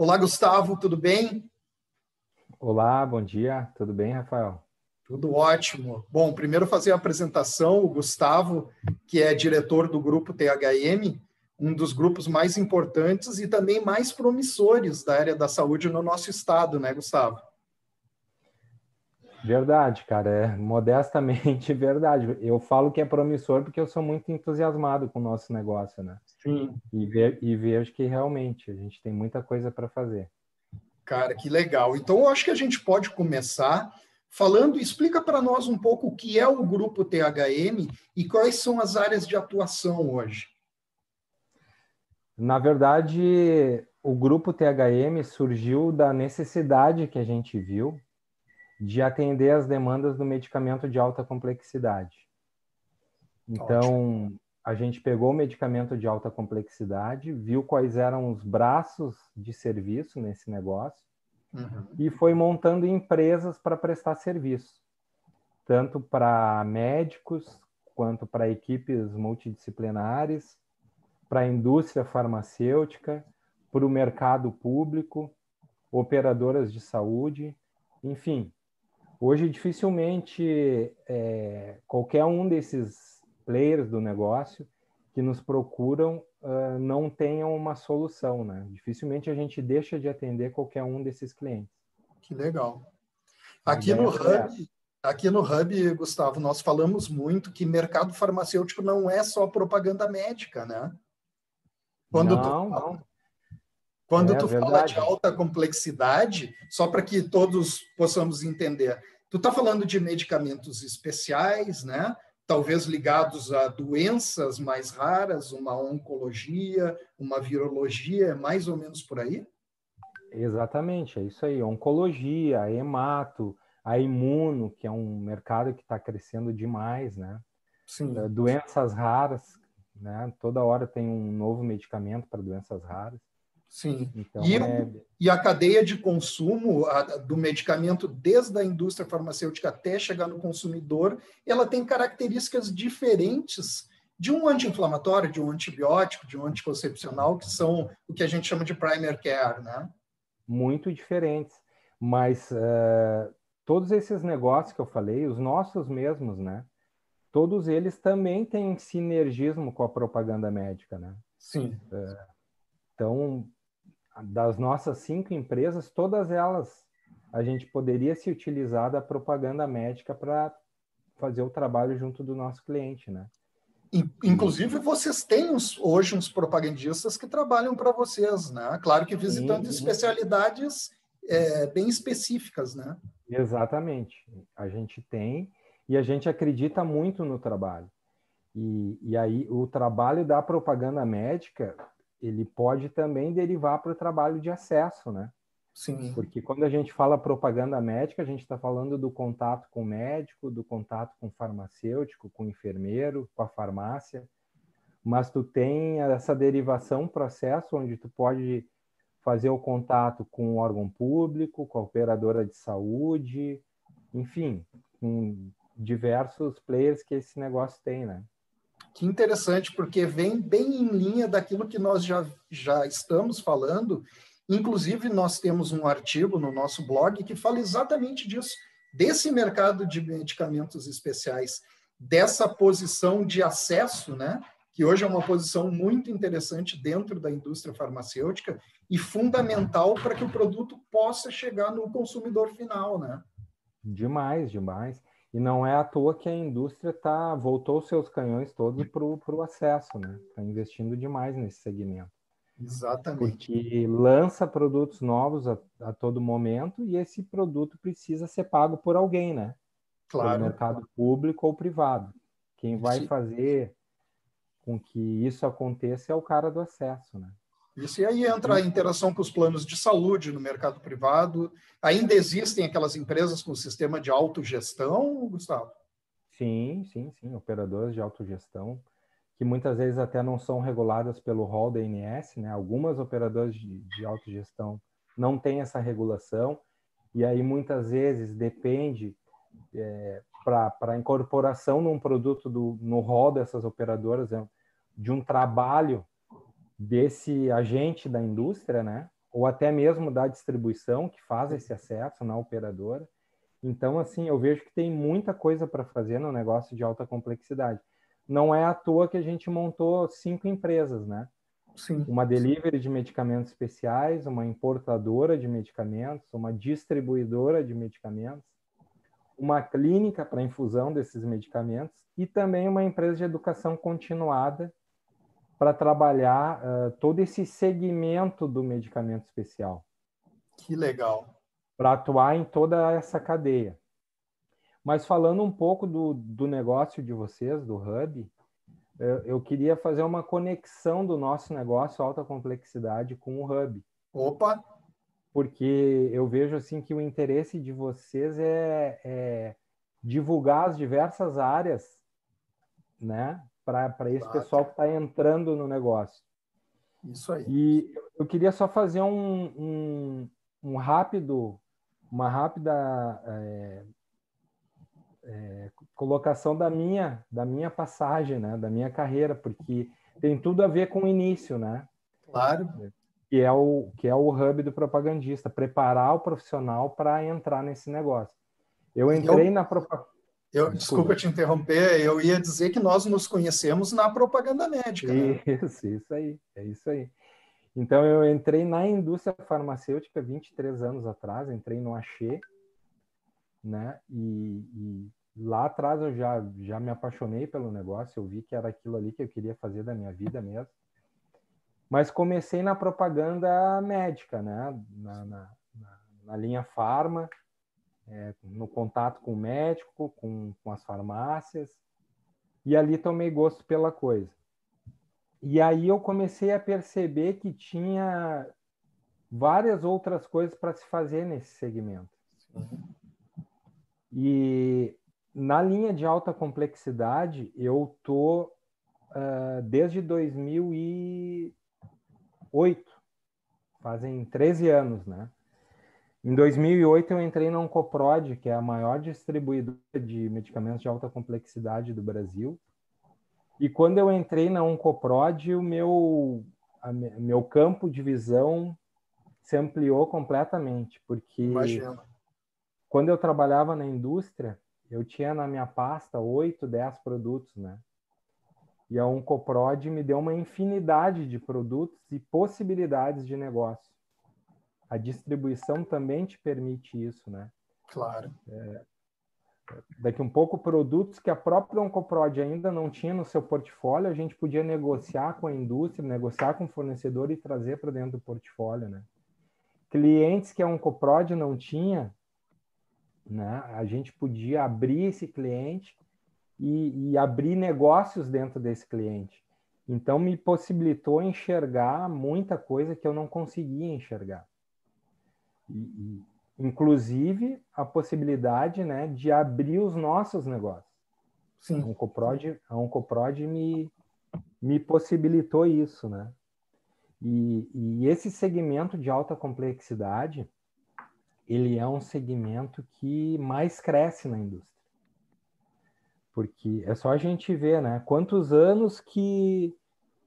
Olá, Gustavo, tudo bem? Olá, bom dia, tudo bem, Rafael? Tudo ótimo. Bom, primeiro fazer a apresentação, o Gustavo, que é diretor do grupo THM, um dos grupos mais importantes e também mais promissores da área da saúde no nosso estado, né, Gustavo? Verdade, cara, é modestamente verdade. Eu falo que é promissor porque eu sou muito entusiasmado com o nosso negócio, né? Sim. E, ve e vejo que realmente a gente tem muita coisa para fazer. Cara, que legal. Então, eu acho que a gente pode começar falando, explica para nós um pouco o que é o grupo THM e quais são as áreas de atuação hoje. Na verdade, o grupo THM surgiu da necessidade que a gente viu de atender as demandas do medicamento de alta complexidade. Então, Ótimo. a gente pegou o medicamento de alta complexidade, viu quais eram os braços de serviço nesse negócio uhum. e foi montando empresas para prestar serviço, tanto para médicos quanto para equipes multidisciplinares, para a indústria farmacêutica, para o mercado público, operadoras de saúde, enfim, Hoje, dificilmente é, qualquer um desses players do negócio que nos procuram uh, não tenham uma solução, né? Dificilmente a gente deixa de atender qualquer um desses clientes. Que legal. Aqui no é Hub, aqui no Hub, Gustavo, nós falamos muito que mercado farmacêutico não é só propaganda médica, né? Quando não, tu, não. Quando é, tu verdade. fala de alta complexidade, só para que todos possamos entender, tu está falando de medicamentos especiais, né? talvez ligados a doenças mais raras, uma oncologia, uma virologia, é mais ou menos por aí? Exatamente, é isso aí. Oncologia, a hemato, a imuno, que é um mercado que está crescendo demais, né? Sim. É, doenças raras, né? Toda hora tem um novo medicamento para doenças raras. Sim. Então, e, é... e, a cadeia de consumo a, do medicamento, desde a indústria farmacêutica até chegar no consumidor, ela tem características diferentes de um anti-inflamatório, de um antibiótico, de um anticoncepcional, que são o que a gente chama de primer care, né? Muito diferentes. Mas uh, todos esses negócios que eu falei, os nossos mesmos, né? Todos eles também têm sinergismo com a propaganda médica, né? Sim. Uh, então, das nossas cinco empresas, todas elas a gente poderia se utilizar da propaganda médica para fazer o trabalho junto do nosso cliente, né? Inclusive, vocês têm uns, hoje uns propagandistas que trabalham para vocês, né? Claro que visitando sim, especialidades é, bem específicas, né? Exatamente. A gente tem e a gente acredita muito no trabalho. E, e aí, o trabalho da propaganda médica ele pode também derivar para o trabalho de acesso, né? Sim. Porque quando a gente fala propaganda médica, a gente está falando do contato com o médico, do contato com o farmacêutico, com o enfermeiro, com a farmácia. Mas tu tem essa derivação, processo onde tu pode fazer o contato com o órgão público, com a operadora de saúde, enfim, com diversos players que esse negócio tem, né? Que interessante, porque vem bem em linha daquilo que nós já, já estamos falando. Inclusive, nós temos um artigo no nosso blog que fala exatamente disso, desse mercado de medicamentos especiais, dessa posição de acesso, né? que hoje é uma posição muito interessante dentro da indústria farmacêutica e fundamental para que o produto possa chegar no consumidor final, né? Demais, demais. E não é à toa que a indústria tá, voltou seus canhões todos para o acesso, né? Está investindo demais nesse segmento. Exatamente. Porque lança produtos novos a, a, todo momento e esse produto precisa ser pago por alguém, né? Claro. Pelo mercado público ou privado. Quem vai Sim. fazer com que isso aconteça é o cara do acesso, né? Isso, e aí entra a interação com os planos de saúde no mercado privado. Ainda existem aquelas empresas com sistema de autogestão, Gustavo? Sim, sim, sim, operadoras de autogestão, que muitas vezes até não são reguladas pelo rol da ANS, né? Algumas operadoras de, de autogestão não têm essa regulação, e aí muitas vezes depende é, para incorporação num produto do, no rol dessas operadoras, é, de um trabalho desse agente da indústria, né? ou até mesmo da distribuição que faz esse acesso na operadora. Então, assim, eu vejo que tem muita coisa para fazer no negócio de alta complexidade. Não é à toa que a gente montou cinco empresas, né? Sim. Uma delivery de medicamentos especiais, uma importadora de medicamentos, uma distribuidora de medicamentos, uma clínica para infusão desses medicamentos e também uma empresa de educação continuada para trabalhar uh, todo esse segmento do medicamento especial. Que legal para atuar em toda essa cadeia. Mas falando um pouco do, do negócio de vocês, do Hub, eu, eu queria fazer uma conexão do nosso negócio alta complexidade com o Hub. Opa! Porque eu vejo assim que o interesse de vocês é, é divulgar as diversas áreas, né, para esse claro. pessoal que está entrando no negócio. Isso aí. E eu queria só fazer um, um, um rápido uma rápida é, é, colocação da minha da minha passagem, né, da minha carreira, porque tem tudo a ver com o início, né? Claro. Que é o que é o hub do propagandista, preparar o profissional para entrar nesse negócio. Eu entrei eu, na propaganda. Eu, desculpa te interromper, eu ia dizer que nós nos conhecemos na propaganda médica. Né? Isso, isso aí, é isso aí. Então, eu entrei na indústria farmacêutica 23 anos atrás, entrei no Axê, né? E, e, lá atrás eu já, já me apaixonei pelo negócio, eu vi que era aquilo ali que eu queria fazer da minha vida mesmo. Mas comecei na propaganda médica, né? Na, na, na, na linha farma, é, no contato com o médico, com, com as farmácias, e ali tomei gosto pela coisa. E aí eu comecei a perceber que tinha várias outras coisas para se fazer nesse segmento. E na linha de alta complexidade, eu tô uh, desde 2008, fazem 13 anos, né? Em 2008 eu entrei na Oncoprod, que é a maior distribuidora de medicamentos de alta complexidade do Brasil. E quando eu entrei na Oncoprod, o meu, a, meu campo de visão se ampliou completamente, porque Imagina. quando eu trabalhava na indústria, eu tinha na minha pasta 8, 10 produtos, né? E a Oncoprod me deu uma infinidade de produtos e possibilidades de negócio. A distribuição também te permite isso, né? Claro. É, daqui um pouco produtos que a própria Oncoprod ainda não tinha no seu portfólio, a gente podia negociar com a indústria, negociar com o fornecedor e trazer para dentro do portfólio, né? Clientes que a Oncoprod não tinha, né? A gente podia abrir esse cliente e, e abrir negócios dentro desse cliente. Então me possibilitou enxergar muita coisa que eu não conseguia enxergar. E, inclusive a possibilidade né, de abrir os nossos negócios. Sim. A Oncoprod, a Oncoprod me, me possibilitou isso, né? E, e esse segmento de alta complexidade, ele é um segmento que mais cresce na indústria. Porque é só a gente ver, né? Quantos anos que,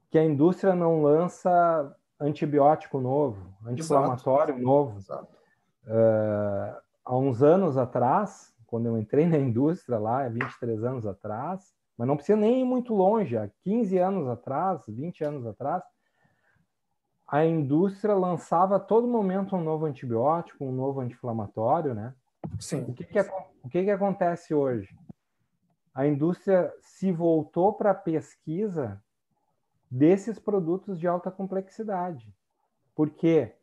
que a indústria não lança antibiótico novo, anti-inflamatório novo. Exato Uh, há uns anos atrás, quando eu entrei na indústria lá, 23 anos atrás, mas não precisa nem ir muito longe, há 15 anos atrás, 20 anos atrás, a indústria lançava a todo momento um novo antibiótico, um novo anti-inflamatório, né? Sim. O que, que, o que, que acontece hoje? A indústria se voltou para a pesquisa desses produtos de alta complexidade. Por quê?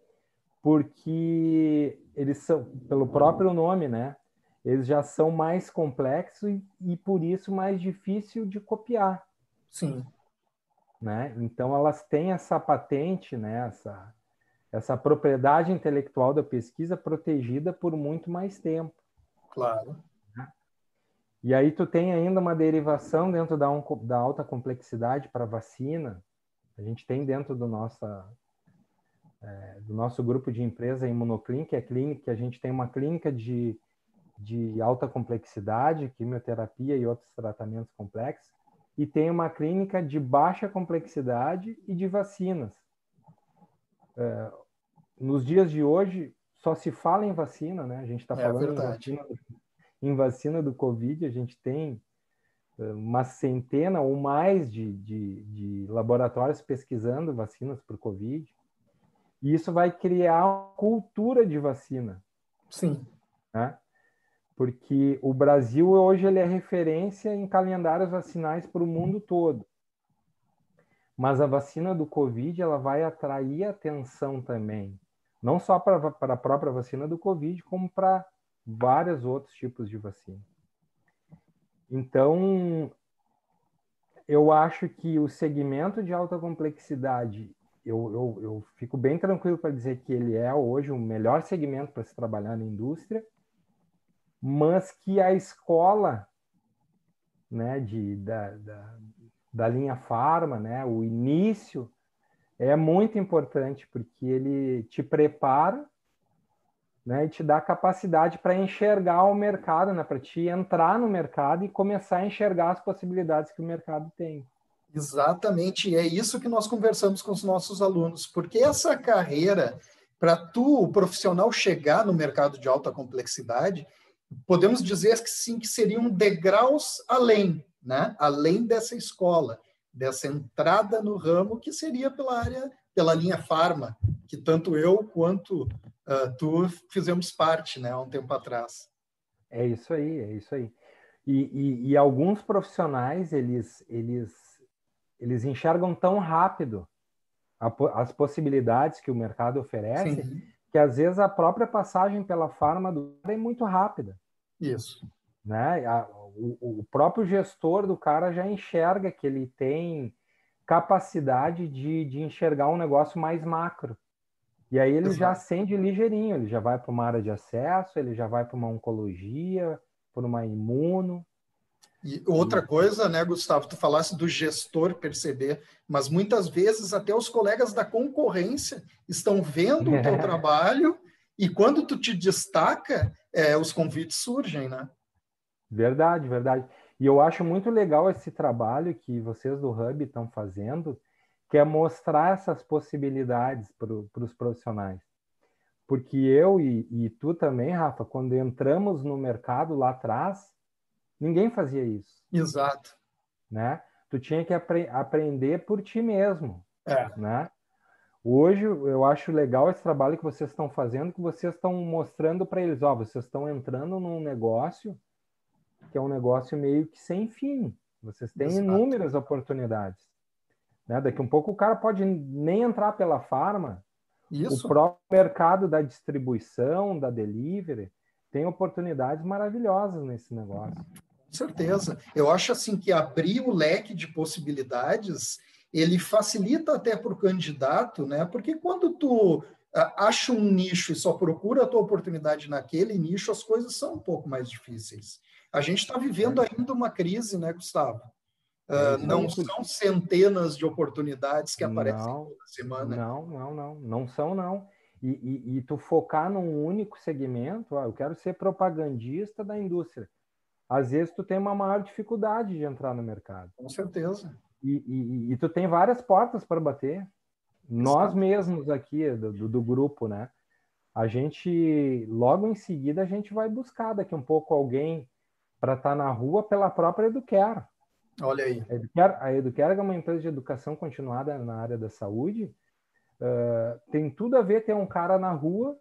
porque eles são, pelo próprio nome, né? Eles já são mais complexos e, e por isso mais difícil de copiar. Sim. Né? Então elas têm essa patente, né? Essa, essa propriedade intelectual da pesquisa protegida por muito mais tempo. Claro. E aí tu tem ainda uma derivação dentro da, da alta complexidade para vacina. A gente tem dentro do nossa é, do nosso grupo de empresa Imunoclin, que é clínica, a gente tem uma clínica de, de alta complexidade, quimioterapia e outros tratamentos complexos, e tem uma clínica de baixa complexidade e de vacinas. É, nos dias de hoje só se fala em vacina, né? A gente está é falando em vacina, em vacina, do Covid, a gente tem eh, uma centena ou mais de, de, de laboratórios pesquisando vacinas para o Covid. E isso vai criar uma cultura de vacina. Sim. Né? Porque o Brasil hoje ele é referência em calendários vacinais para o mundo todo. Mas a vacina do Covid ela vai atrair atenção também, não só para, para a própria vacina do Covid, como para vários outros tipos de vacina. Então, eu acho que o segmento de alta complexidade, eu, eu, eu fico bem tranquilo para dizer que ele é hoje o melhor segmento para se trabalhar na indústria, mas que a escola né, de, da, da, da linha Farma, né, o início, é muito importante, porque ele te prepara né, e te dá capacidade para enxergar o mercado, né, para te entrar no mercado e começar a enxergar as possibilidades que o mercado tem. Exatamente, é isso que nós conversamos com os nossos alunos, porque essa carreira, para tu, o profissional, chegar no mercado de alta complexidade, podemos dizer que sim, que seriam degraus além, né? além dessa escola, dessa entrada no ramo que seria pela área, pela linha farma, que tanto eu quanto uh, tu fizemos parte, né, há um tempo atrás. É isso aí, é isso aí. E, e, e alguns profissionais eles eles eles enxergam tão rápido a, as possibilidades que o mercado oferece Sim. que às vezes a própria passagem pela farma do é muito rápida. Isso. Né? A, o, o próprio gestor do cara já enxerga que ele tem capacidade de, de enxergar um negócio mais macro. E aí ele Exato. já acende ligeirinho, ele já vai para uma área de acesso, ele já vai para uma oncologia, para uma imuno. E outra coisa, né, Gustavo, tu falasse do gestor perceber, mas muitas vezes até os colegas da concorrência estão vendo o teu trabalho e quando tu te destaca, é, os convites surgem, né? Verdade, verdade. E eu acho muito legal esse trabalho que vocês do Hub estão fazendo, que é mostrar essas possibilidades para os profissionais. Porque eu e, e, tu também, Rafa, quando entramos no mercado lá atrás, ninguém fazia isso. Exato. Né? Tu tinha que apre aprender por ti mesmo. É. Né? Hoje eu acho legal esse trabalho que vocês estão fazendo, que vocês estão mostrando para eles, ó, vocês estão entrando num negócio que é um negócio meio que sem fim. Vocês têm Exato. inúmeras oportunidades. Né? Daqui um pouco o cara pode nem entrar pela farma. Isso. O próprio mercado da distribuição, da delivery, tem oportunidades maravilhosas nesse negócio. Com certeza. Eu acho assim que abrir o leque de possibilidades, ele facilita até para o candidato, né? Porque quando tu ah, acha um nicho e só procura a tua oportunidade naquele nicho, as coisas são um pouco mais difíceis. A gente está vivendo ainda uma crise, né, Gustavo? Uh, não são centenas de oportunidades que aparecem não, toda semana. Não, não, não, não são não. E, e, e, tu focar num único segmento, ó, eu quero ser propagandista da indústria. Às vezes tu tem uma maior dificuldade de entrar no mercado. Com certeza. E, e tu tem várias portas para bater. Nós mesmos aqui do, do, do grupo, né? A gente, logo em seguida, a gente vai buscar daqui um pouco alguém para estar tá na rua pela própria Educare. Olha aí. A Educare, a Educare é uma empresa de educação continuada na área da saúde. Uh, tem tudo a ver ter um cara na rua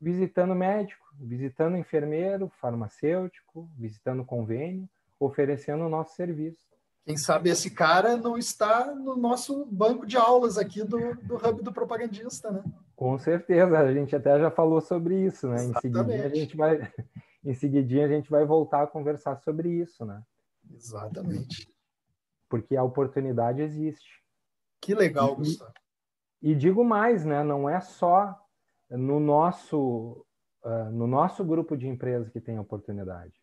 visitando médico, visitando enfermeiro, farmacêutico, visitando convênio, oferecendo o nosso serviço. Quem sabe esse cara não está no nosso banco de aulas aqui do, do Hub do Propagandista, né? Com certeza, a gente até já falou sobre isso, né? Exatamente. Em seguida a gente vai, em seguidinha a gente vai voltar a conversar sobre isso, né? Exatamente. Porque a oportunidade existe. Que legal, e, Gustavo. E digo mais, né? Não é só no nosso uh, no nosso grupo de empresas que tem oportunidade.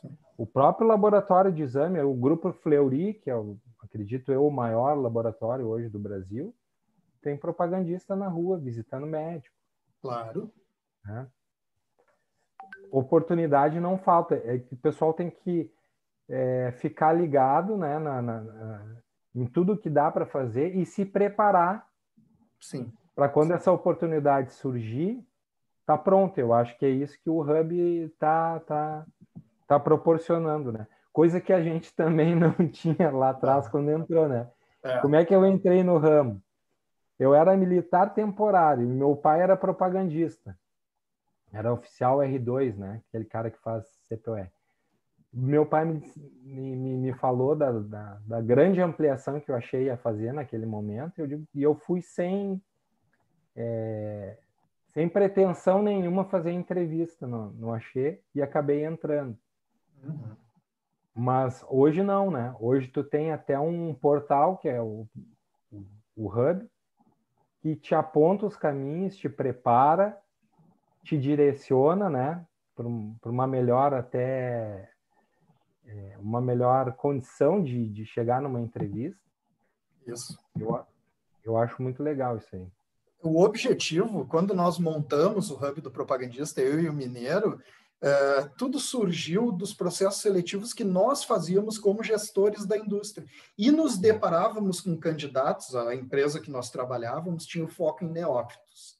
Sim. O próprio laboratório de exame, o grupo Fleury, que é, o, acredito eu, o maior laboratório hoje do Brasil, tem propagandista na rua visitando médico. Claro. Né? Oportunidade não falta. É que o pessoal tem que é, ficar ligado né, na, na, na, em tudo que dá para fazer e se preparar para quando essa oportunidade surgir, tá pronto. Eu acho que é isso que o Hub está tá, tá proporcionando, né? Coisa que a gente também não tinha lá atrás quando entrou, né? É. Como é que eu entrei no ramo? Eu era militar temporário, meu pai era propagandista. Era oficial R2, né? Aquele cara que faz CPOE. Meu pai me, me, me falou da, da, da, grande ampliação que eu achei a fazer naquele momento, eu digo, e eu fui sem, é, sem pretensão nenhuma fazer entrevista no, no Axê e acabei entrando. Uhum. Mas hoje não, né? Hoje tu tem até um portal que é o, o, o Hub, que te aponta os caminhos, te prepara, te direciona, né? Para uma melhor até é, uma melhor condição de, de chegar numa entrevista. Isso. Eu, eu acho muito legal isso aí. O objetivo, quando nós montamos o Hub do Propagandista, eu e o Mineiro, Uh, tudo surgiu dos processos seletivos que nós fazíamos como gestores da indústria. E nos deparávamos com candidatos, a empresa que nós trabalhávamos tinha o foco em neófitos.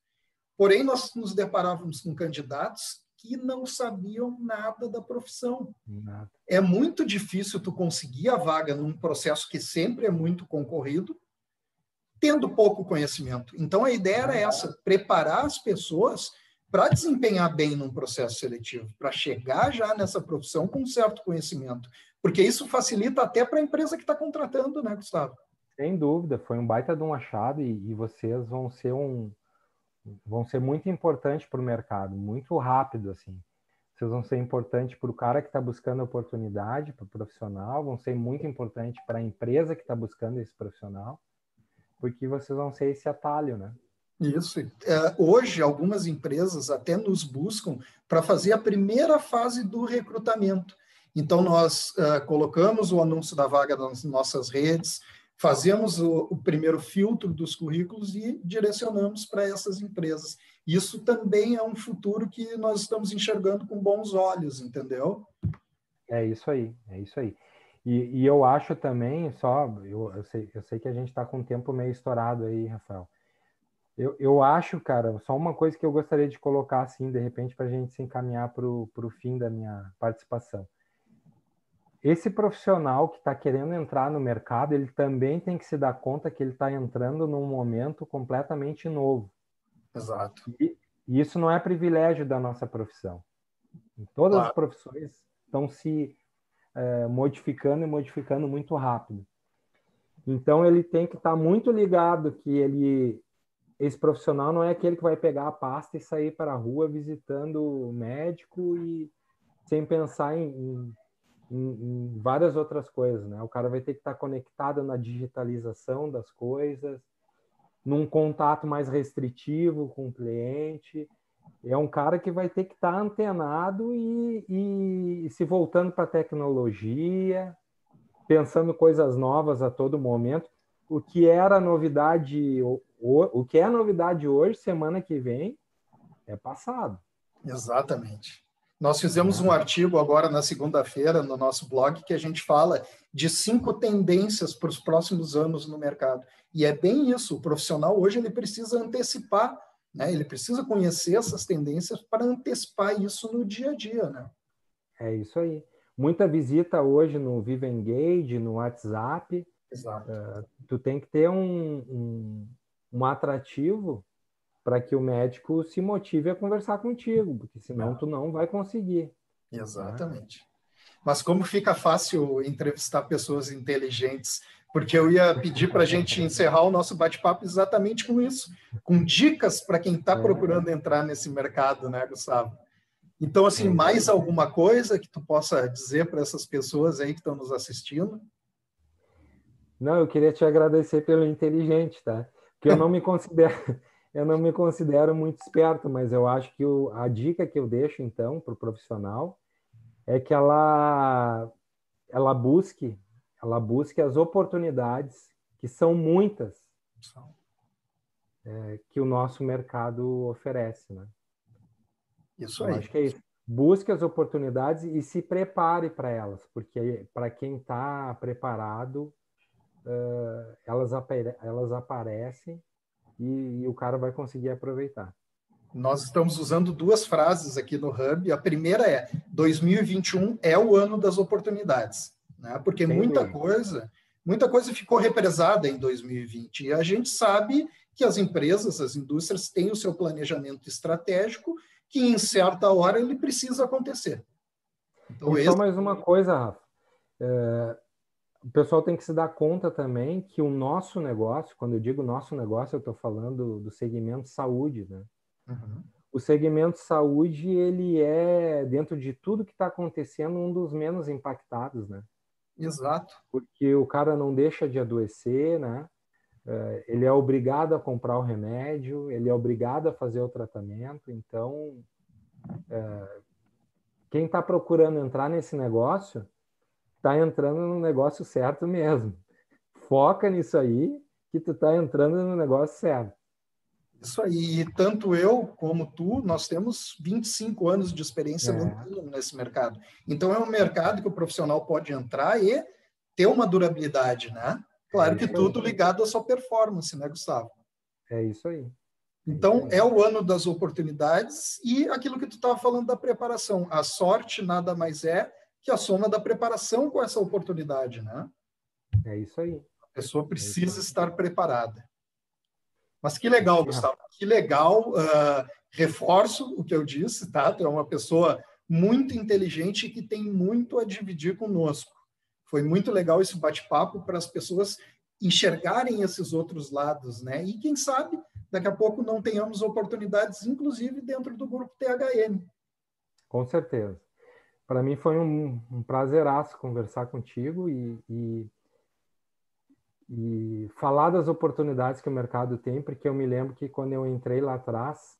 Porém, nós nos deparávamos com candidatos que não sabiam nada da profissão. Nada. É muito difícil tu conseguir a vaga num processo que sempre é muito concorrido, tendo pouco conhecimento. Então, a ideia era essa, preparar as pessoas para desempenhar bem num processo seletivo, para chegar já nessa profissão com certo conhecimento, porque isso facilita até para a empresa que está contratando, né, Gustavo? Sem dúvida, foi um baita de um achado e, e vocês vão ser um vão ser muito importantes para o mercado, muito rápido assim. Vocês vão ser importantes para o cara que está buscando oportunidade, para o profissional, vão ser muito importantes para a empresa que está buscando esse profissional, porque vocês vão ser esse atalho, né? Isso. É, hoje, algumas empresas até nos buscam para fazer a primeira fase do recrutamento. Então, nós uh, colocamos o anúncio da vaga nas nossas redes, fazemos o, o primeiro filtro dos currículos e direcionamos para essas empresas. Isso também é um futuro que nós estamos enxergando com bons olhos, entendeu? É isso aí, é isso aí. E, e eu acho também, só, eu, eu, sei, eu sei que a gente está com o tempo meio estourado aí, Rafael. Eu, eu acho, cara, só uma coisa que eu gostaria de colocar assim, de repente, para a gente se encaminhar para o fim da minha participação. Esse profissional que está querendo entrar no mercado, ele também tem que se dar conta que ele está entrando num momento completamente novo. Exato. E, e, isso não é privilégio da nossa profissão. Todas claro. as profissões estão se é, modificando e modificando muito rápido. Então ele tem que estar tá muito ligado que ele esse profissional não é aquele que vai pegar a pasta e sair para a rua visitando o médico e sem pensar em, em, em, várias outras coisas, né? O cara vai ter que estar conectado na digitalização das coisas, num contato mais restritivo com o cliente. É um cara que vai ter que estar antenado e, e, e se voltando para a tecnologia, pensando coisas novas a todo momento. O que era novidade o, o que é novidade hoje, semana que vem, é passado. Exatamente. Nós fizemos um artigo agora na segunda-feira no nosso blog que a gente fala de cinco tendências para os próximos anos no mercado. E é bem isso, o profissional hoje ele precisa antecipar, né? ele precisa conhecer essas tendências para antecipar isso no dia a dia. Né? É isso aí. Muita visita hoje no Viva Engage, no WhatsApp. Exato. Uh, tu tem que ter um, um, um atrativo para que o médico se motive a conversar contigo, porque senão tu não vai conseguir. Exatamente. Mas como fica fácil entrevistar pessoas inteligentes, porque eu ia pedir para a gente encerrar o nosso bate-papo exatamente com isso, com dicas para quem está é. procurando entrar nesse mercado, né, Gustavo? Então, assim, mais alguma coisa que tu possa dizer para essas pessoas aí que estão nos assistindo? Não, eu queria te agradecer pelo inteligente, tá? que eu não me considero eu não me considero muito esperto, mas eu acho que o, a dica que eu deixo então para o profissional é que ela ela busque ela busque as oportunidades que são muitas é, que o nosso mercado oferece, né? Isso aí. Eu acho que é isso. Busque as oportunidades e se prepare para elas, porque para quem está preparado, uh, elas, elas aparecem e, e o cara vai conseguir aproveitar. Nós estamos usando duas frases aqui no Hub. A primeira é: 2021 é o ano das oportunidades, né? Porque muita coisa, muita coisa ficou represada em 2020 e a gente sabe que as empresas, as indústrias têm o seu planejamento estratégico que em certa hora ele precisa acontecer. Então, e só esse... mais uma coisa, Rafa. É, o pessoal tem que se dar conta também que o nosso negócio, quando eu digo nosso negócio, eu estou falando do segmento saúde, né? Uhum. O segmento saúde, ele é, dentro de tudo que está acontecendo, um dos menos impactados, né? Exato. Porque o cara não deixa de adoecer, né? É, ele é obrigado a comprar o remédio, ele é obrigado a fazer o tratamento. Então, é, quem está procurando entrar nesse negócio está entrando no negócio certo mesmo. Foca nisso aí, que tu está entrando no negócio certo. Isso aí, e tanto eu como tu, nós temos 25 anos de experiência é. nesse mercado. Então é um mercado que o profissional pode entrar e ter uma durabilidade, né? Claro é que tudo ligado à sua performance, né, Gustavo? É isso aí. Então, é o ano das oportunidades e aquilo que tu estava falando da preparação. A sorte nada mais é que a soma da preparação com essa oportunidade, né? É isso aí. A pessoa precisa é estar preparada. Mas que legal, Gustavo, que legal. Uh, reforço o que eu disse, tá? Tu é uma pessoa muito inteligente e que tem muito a dividir conosco. Foi muito legal esse bate-papo para as pessoas enxergarem esses outros lados, né? E quem sabe daqui a pouco não tenhamos oportunidades, inclusive dentro do grupo THM. Com certeza. Para mim foi um, um prazeraço conversar contigo e, e, e, falar das oportunidades que o mercado tem, porque eu me lembro que quando eu entrei lá atrás,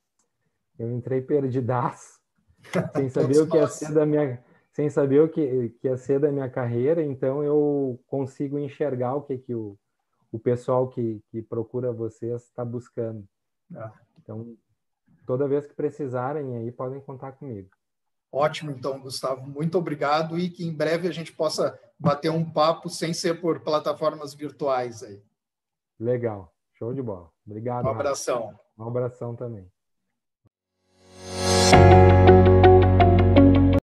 eu entrei perdidaço, sem saber o que ia ser da minha sem saber o que, que ia ser da minha carreira, então eu consigo enxergar o que, que o, o pessoal que, que procura vocês está buscando. Ah. Então, toda vez que precisarem aí, podem contar comigo. Ótimo, então, Gustavo. Muito obrigado e que em breve a gente possa bater um papo sem ser por plataformas virtuais aí. Legal. Show de bola. Obrigado. Um abração. Rafa. Um abração também.